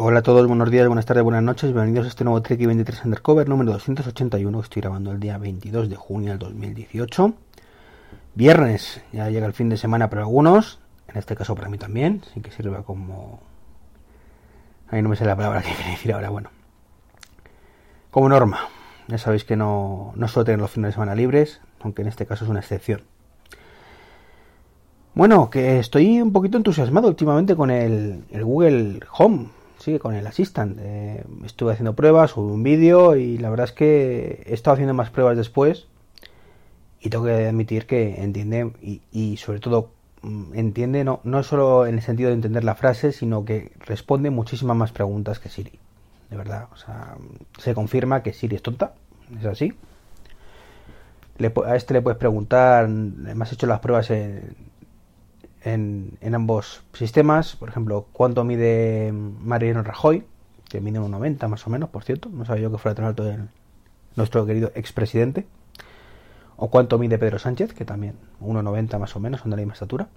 Hola a todos, buenos días, buenas tardes, buenas noches, bienvenidos a este nuevo Trek 23 Undercover número 281 que estoy grabando el día 22 de junio del 2018. Viernes, ya llega el fin de semana para algunos, en este caso para mí también, así que sirva como... Ahí no me sé la palabra que quiero decir ahora, bueno. Como norma, ya sabéis que no, no suelo tener los fines de semana libres, aunque en este caso es una excepción. Bueno, que estoy un poquito entusiasmado últimamente con el Google Home, sí, con el Assistant. Eh, estuve haciendo pruebas, subí un vídeo y la verdad es que he estado haciendo más pruebas después y tengo que admitir que entiende y, sobre todo mm, entiende no, no solo en el sentido de entender la frase, sino que responde muchísimas más preguntas que Siri. De verdad, o sea, se confirma que Siri es tonta, es así. Le, a este le puedes preguntar, me has hecho las pruebas en, en, ambos sistemas. Por ejemplo, cuánto mide Mariano Rajoy, que mide un 90 más o menos, por cierto. No sabía yo que fuera tan alto el, nuestro querido expresidente. O cuánto mide Pedro Sánchez, que también 1,90 más o menos, son de la misma estatura.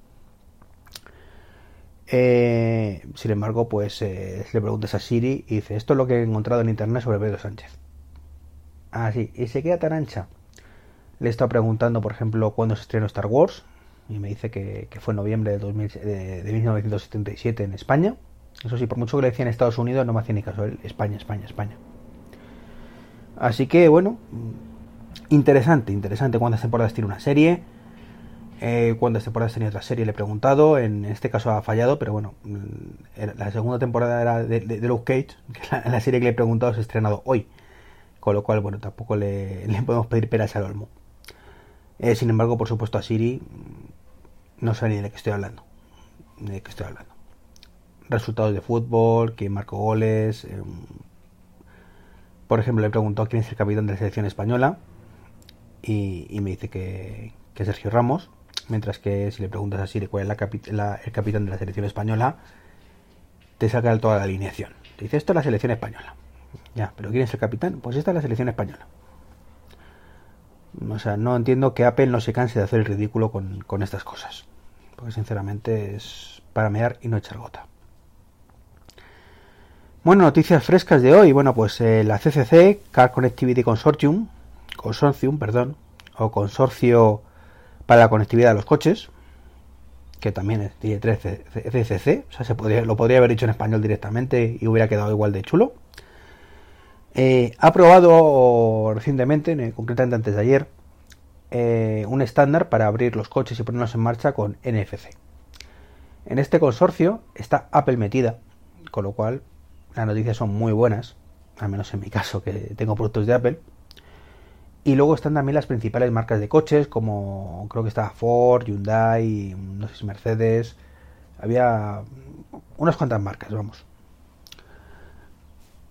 Eh, sin embargo, pues eh, le preguntas a Siri y dice, esto es lo que he encontrado en internet sobre Pedro Sánchez. Ah, sí, y se queda tan ancha. Le he estado preguntando, por ejemplo, cuándo se estrenó Star Wars, y me dice que, que fue en noviembre de, 2000, de, de, 1977 en España. Eso sí, por mucho que le decía en Estados Unidos, no me hacía ni caso. España, España, España. Así que, bueno, interesante, interesante cuántas temporadas tiene una serie. Eh, cuántas temporadas tenía otra serie, le he preguntado. En este caso ha fallado, pero bueno, la segunda temporada era de, de, Luke Cage, la, serie que le he preguntado se ha estrenado hoy. Con lo cual, bueno, tampoco le, le podemos pedir peras al olmo. Eh, sin embargo, por supuesto, a Siri no sé ni de qué estoy hablando. De qué estoy hablando. Resultados de fútbol, quién marcó goles. Eh, por ejemplo, le preguntó quién es el capitán de la selección española. Y, y me dice que, que, Sergio Ramos. Mientras que si le preguntas a Siri cuál es la capi la, el capitán de la selección española, te saca toda la alineación. Te dice esto es la selección española. Ya, pero ¿quién es el capitán? Pues esta es la selección española. O sea, no entiendo que Apple no se canse de hacer el ridículo con, con estas cosas. Porque sinceramente es para mear y no echar gota. Bueno, noticias frescas de hoy. Bueno, pues eh, la CCC, Car Connectivity Consortium, Consortium, perdón, o Consorcio para la Conectividad de los Coches, que también tiene 3 CCC, o sea, se podría, lo podría haber dicho en español directamente y hubiera quedado igual de chulo. Eh, ha aprobado recientemente, concretamente antes de ayer, eh, un estándar para abrir los coches y ponerlos en marcha con NFC. En este consorcio está Apple metida, con lo cual las noticias son muy buenas, al menos en mi caso que tengo productos de Apple. Y luego están también las principales marcas de coches, como creo que está Ford, Hyundai, no sé si Mercedes. Había unas cuantas marcas, vamos.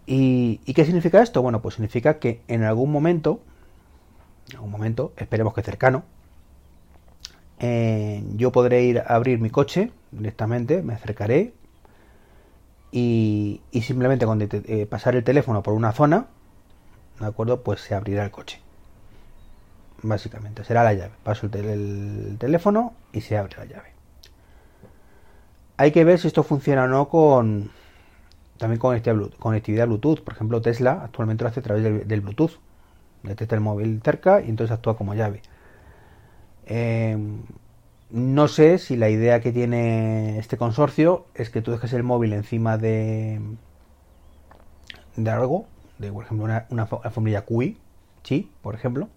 ¿Y, ¿Y, qué significa esto? Bueno, pues significa que en algún momento, en algún momento, esperemos que cercano, eh, yo podré ir a abrir mi coche directamente, me acercaré y, simplemente con eh, pasar el teléfono por una zona, ¿de acuerdo? Pues se abrirá el coche. Básicamente, será la llave. Paso el, tel el teléfono y se abre la llave. Hay que ver si esto funciona o no con, también conectividad Bluetooth. Por ejemplo, Tesla actualmente lo hace a través del Bluetooth. Detecta el móvil cerca y entonces actúa como llave. Eh, no sé si la idea que tiene este consorcio es que tú dejes el móvil encima de, de algo, de por ejemplo una, una alfombrilla QI, sí, por ejemplo.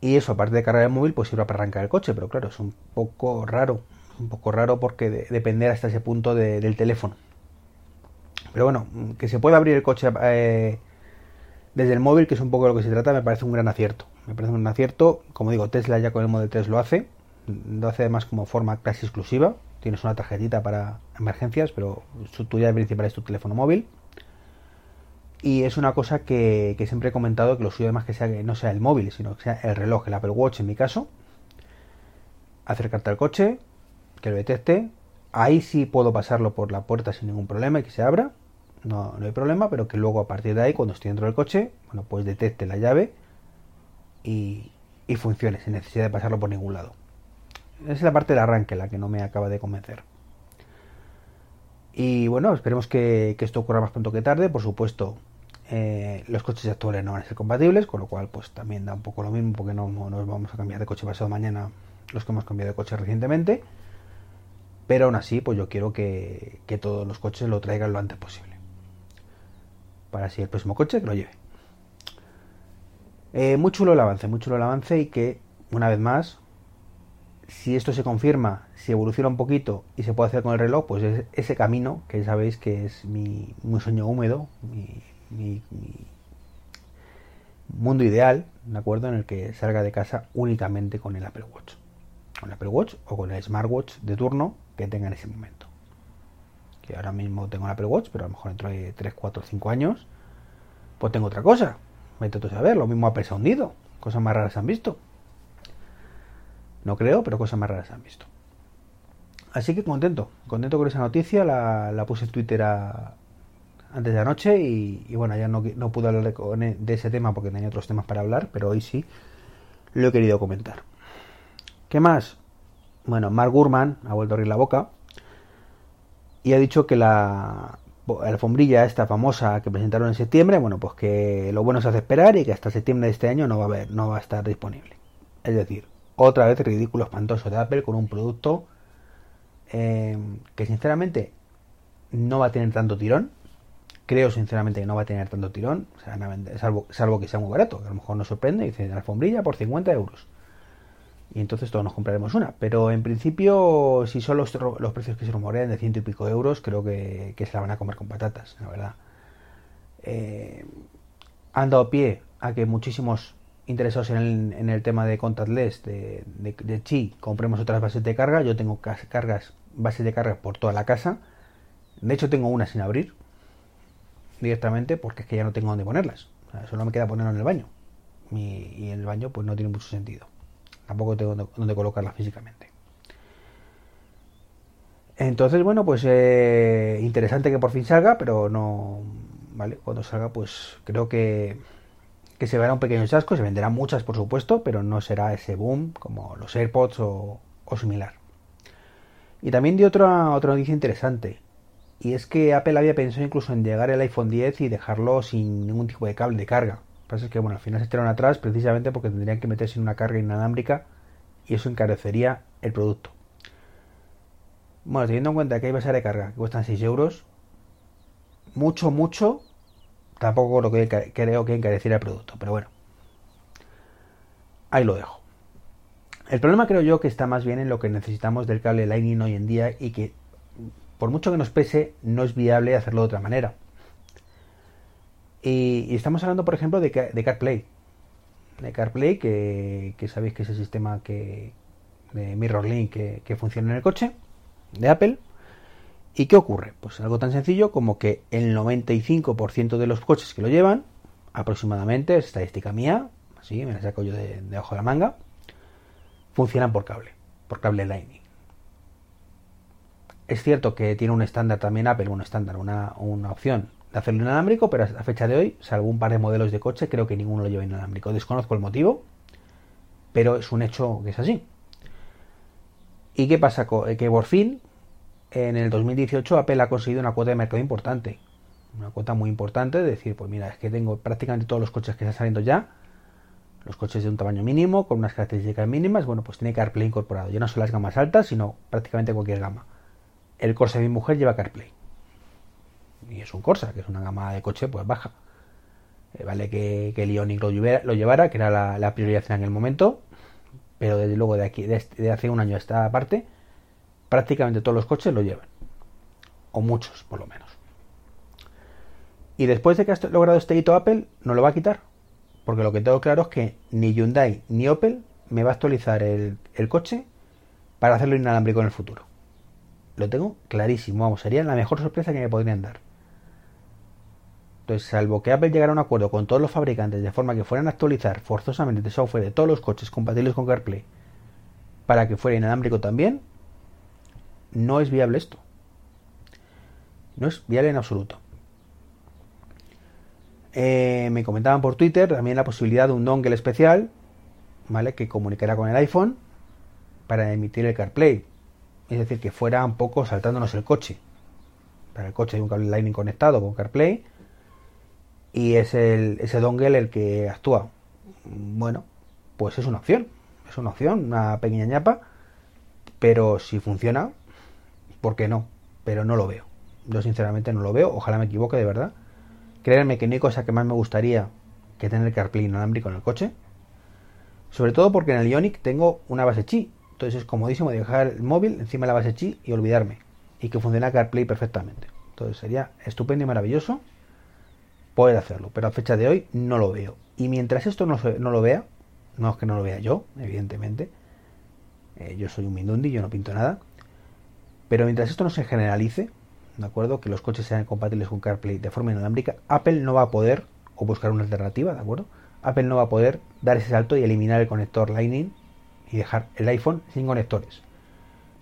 Y eso, aparte de cargar el móvil, pues sirve para arrancar el coche, pero claro, es un poco raro. Un poco raro porque de, depender hasta ese punto de, del teléfono. Pero bueno, que se pueda abrir el coche eh, desde el móvil, que es un poco de lo que se trata, me parece un gran acierto. Me parece un gran acierto. Como digo, Tesla ya con el Model 3 lo hace. Lo hace además como forma casi exclusiva. Tienes una tarjetita para emergencias, pero su, tu llave principal es tu teléfono móvil. Y es una cosa que, que, siempre he comentado que lo suyo además que sea que no sea el móvil, sino que sea el reloj, el Apple Watch en mi caso. Acercarte al coche, que lo detecte, Ahí sí puedo pasarlo por la puerta sin ningún problema y que se abra. No, no hay problema, pero que luego a partir de ahí, cuando estoy dentro del coche, bueno, pues detecte la llave y, y funcione sin necesidad de pasarlo por ningún lado. Es la parte del arranque la que no me acaba de convencer. Y bueno, esperemos que, esto ocurra más pronto que tarde. Por supuesto, eh, los coches actuales no van a ser compatibles, con lo cual pues también da un poco lo mismo porque no, nos vamos a cambiar de coche pasado mañana los que hemos cambiado de coche recientemente. Pero aún así, pues yo quiero que, todos los coches lo traigan lo antes posible. Para así el próximo coche que lo lleve. Eh, muy chulo el avance, muy chulo el avance y que, una vez más, si esto se confirma, si evoluciona un poquito y se puede hacer con el reloj, pues es ese camino, que sabéis que es mi, sueño húmedo, mi, mi, mundo ideal, ¿de acuerdo? En el que salga de casa únicamente con el Apple Watch. Con el Apple Watch o con el Smartwatch de turno que tenga en ese momento. Que ahora mismo tengo el Apple Watch, pero a lo mejor dentro de 3, 4, 5 años, pues tengo otra cosa. Vete a saber, lo mismo Apple se ha hundido. Cosas más raras han visto. No creo, pero cosas más raras han visto. Así que contento, contento con esa noticia. La, puse en Twitter antes de anoche y, bueno, ya no, no pude hablar de, de, ese tema porque tenía otros temas para hablar, pero hoy sí lo he querido comentar. ¿Qué más? Bueno, Mark Gurman ha vuelto a abrir la boca y ha dicho que la, alfombrilla esta famosa que presentaron en septiembre, bueno, pues que lo bueno se hace esperar y que hasta septiembre de este año no va a haber, no va a estar disponible. Es decir, otra vez ridículo espantoso de Apple con un producto eh, que sinceramente no va a tener tanto tirón. Creo sinceramente que no va a tener tanto tirón, salvo, salvo que sea muy barato, que a lo mejor nos sorprende y dice alfombrilla por 50 euros y entonces todos nos compraremos una. Pero en principio, si son los, precios que se rumorean de ciento y pico euros, creo que, se la van a comer con patatas, la verdad. Eh, han dado pie a que muchísimos interesados en el, tema de contactless de, de, Chi compremos otras bases de carga. Yo tengo cargas, bases de carga por toda la casa. De hecho, tengo una sin abrir directamente porque es que ya no tengo dónde ponerlas. solo me queda ponerlo en el baño. y en el baño, pues no tiene mucho sentido. Tampoco tengo dónde colocarla físicamente. Entonces, bueno, pues eh, interesante que por fin salga, pero no. ¿Vale? Cuando salga, pues creo que, que se verá un pequeño chasco. Se venderán muchas, por supuesto, pero no será ese boom como los AirPods o, similar. Y también di otra, otra noticia interesante. Y es que Apple había pensado incluso en llegar el iPhone 10 y dejarlo sin ningún tipo de cable de carga pasa es que bueno, al final se echaron atrás precisamente porque tendrían que meterse en una carga inalámbrica y eso encarecería el producto. Bueno, teniendo en cuenta que hay bases de carga que cuestan 6 euros, mucho, mucho, tampoco lo que creo que encareciera el producto, pero bueno, ahí lo dejo. El problema creo yo que está más bien en lo que necesitamos del cable Lightning hoy en día y que por mucho que nos pese, no es viable hacerlo de otra manera. Y, estamos hablando, por ejemplo, de, CarPlay. De CarPlay, que, sabéis que es el sistema que, de MirrorLink que, que funciona en el coche de Apple. ¿Y qué ocurre? Pues algo tan sencillo como que el 95% de los coches que lo llevan, aproximadamente, es estadística mía, así me la saco yo de, de ojo de la manga, funcionan por cable, por cable Lightning. Es cierto que tiene un estándar también Apple, un estándar, una, una opción de hacerlo inalámbrico, pero a fecha de hoy, salvo un par de modelos de coche, creo que ninguno lo lleva inalámbrico. Desconozco el motivo, pero es un hecho que es así. ¿Y qué pasa? Eh, que por fin, en el 2018, Apple ha conseguido una cuota de mercado importante. Una cuota muy importante de decir, pues mira, es que tengo prácticamente todos los coches que están saliendo ya, los coches de un tamaño mínimo, con unas características mínimas, bueno, pues tiene CarPlay incorporado. Ya no son las gamas altas, sino prácticamente cualquier gama. El Corsa de mi mujer lleva CarPlay y es un Corsa, que es una gama de coche pues baja. Eh, vale que, que el Ioniq lo, llevara, que era la, prioridad en aquel momento, pero desde luego de aquí, este, de, hace un año a esta parte, prácticamente todos los coches lo llevan. O muchos, por lo menos. Y después de que ha logrado este hito Apple, no lo va a quitar. Porque lo que tengo claro es que ni Hyundai ni Opel me va a actualizar el, el coche para hacerlo inalámbrico en el futuro. Lo tengo clarísimo, vamos, sería la mejor sorpresa que me podrían dar. Entonces, salvo que Apple llegara a un acuerdo con todos los fabricantes de forma que fueran a actualizar forzosamente el software de todos los coches compatibles con CarPlay para que fuera inalámbrico también, no es viable esto. No es viable en absoluto. Eh, me comentaban por Twitter también la posibilidad de un dongle especial, ¿vale? Que comunicara con el iPhone para emitir el CarPlay. Es decir, que fuera un poco saltándonos el coche Para el coche hay un cable Lightning conectado con CarPlay y es el, ese dongle el que actúa. Bueno, pues es una opción. Es una opción, una pequeña ñapa. Pero si funciona, ¿por qué no? Pero no lo veo. Yo sinceramente no lo veo. Ojalá me equivoque de verdad. Créanme que no hay cosa que más me gustaría que tener CarPlay inalámbrico en el coche. Sobre todo porque en el Ionic tengo una base chi. Entonces es comodísimo dejar el móvil encima de la base chi y olvidarme. Y que funcione CarPlay perfectamente. Entonces sería estupendo y maravilloso poder hacerlo. Pero a fecha de hoy no lo veo. Y mientras esto no, no lo vea, no es que no lo vea yo, evidentemente. Eh, yo soy un Mindundi, yo no pinto nada. Pero mientras esto no se generalice, ¿de acuerdo? Que los coches sean compatibles con CarPlay de forma inalámbrica, Apple no va a poder, o buscar una alternativa, ¿de acuerdo? Apple no va a poder dar ese salto y eliminar el conector Lightning y dejar el iPhone sin conectores.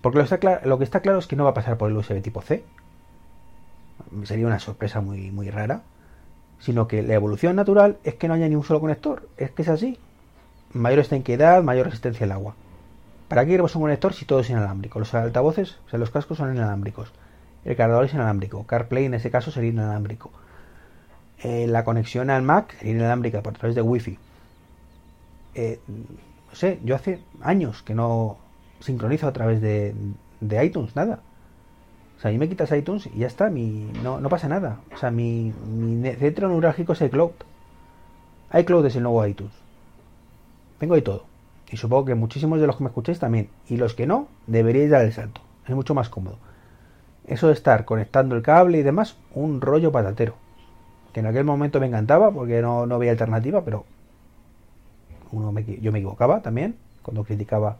Porque lo, está lo que está claro es que no va a pasar por el USB tipo C. Sería una sorpresa muy, muy rara. Sino que la evolución natural es que no haya ni un solo conector. Es que es así. Mayor estanqueidad, mayor resistencia al agua. ¿Para qué queremos un conector si todo es inalámbrico? Los altavoces, o sea, los cascos son inalámbricos. El cargador es inalámbrico. CarPlay en ese caso sería inalámbrico. Eh, la conexión al Mac sería inalámbrica por través de Wi-Fi. Eh, no sé, yo hace años que no sincronizo a través de, iTunes, nada. O sea, ahí me quitas iTunes y ya está, mi, no, no pasa nada. O sea, mi, mi centro neurálgico es iCloud. iCloud es el nuevo iTunes. Tengo ahí todo. Y supongo que muchísimos de los que me escucháis también. Y los que no, deberíais dar el salto. Es mucho más cómodo. Eso de estar conectando el cable y demás, un rollo patatero. Que en aquel momento me encantaba porque no, no había alternativa, pero uno yo me equivocaba también cuando criticaba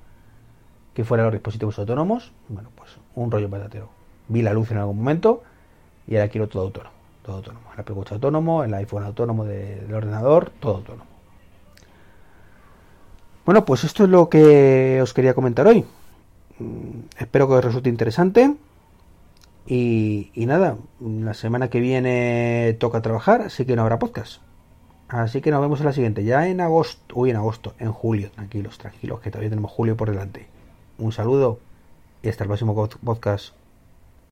que fueran los dispositivos autónomos. Bueno, pues un rollo patatero. Vi la luz en algún momento y ahora quiero todo autónomo. Todo autónomo. El Apple autónomo, el iPhone autónomo del ordenador, todo autónomo. Bueno, pues esto es lo que os quería comentar hoy. Mm, espero que os resulte interesante. Y, y, nada, la semana que viene toca trabajar, así que no habrá podcast. Así que nos vemos en la siguiente, ya en agosto, uy, en agosto, en julio, tranquilos, tranquilos, que todavía tenemos julio por delante. Un saludo y hasta el próximo podcast.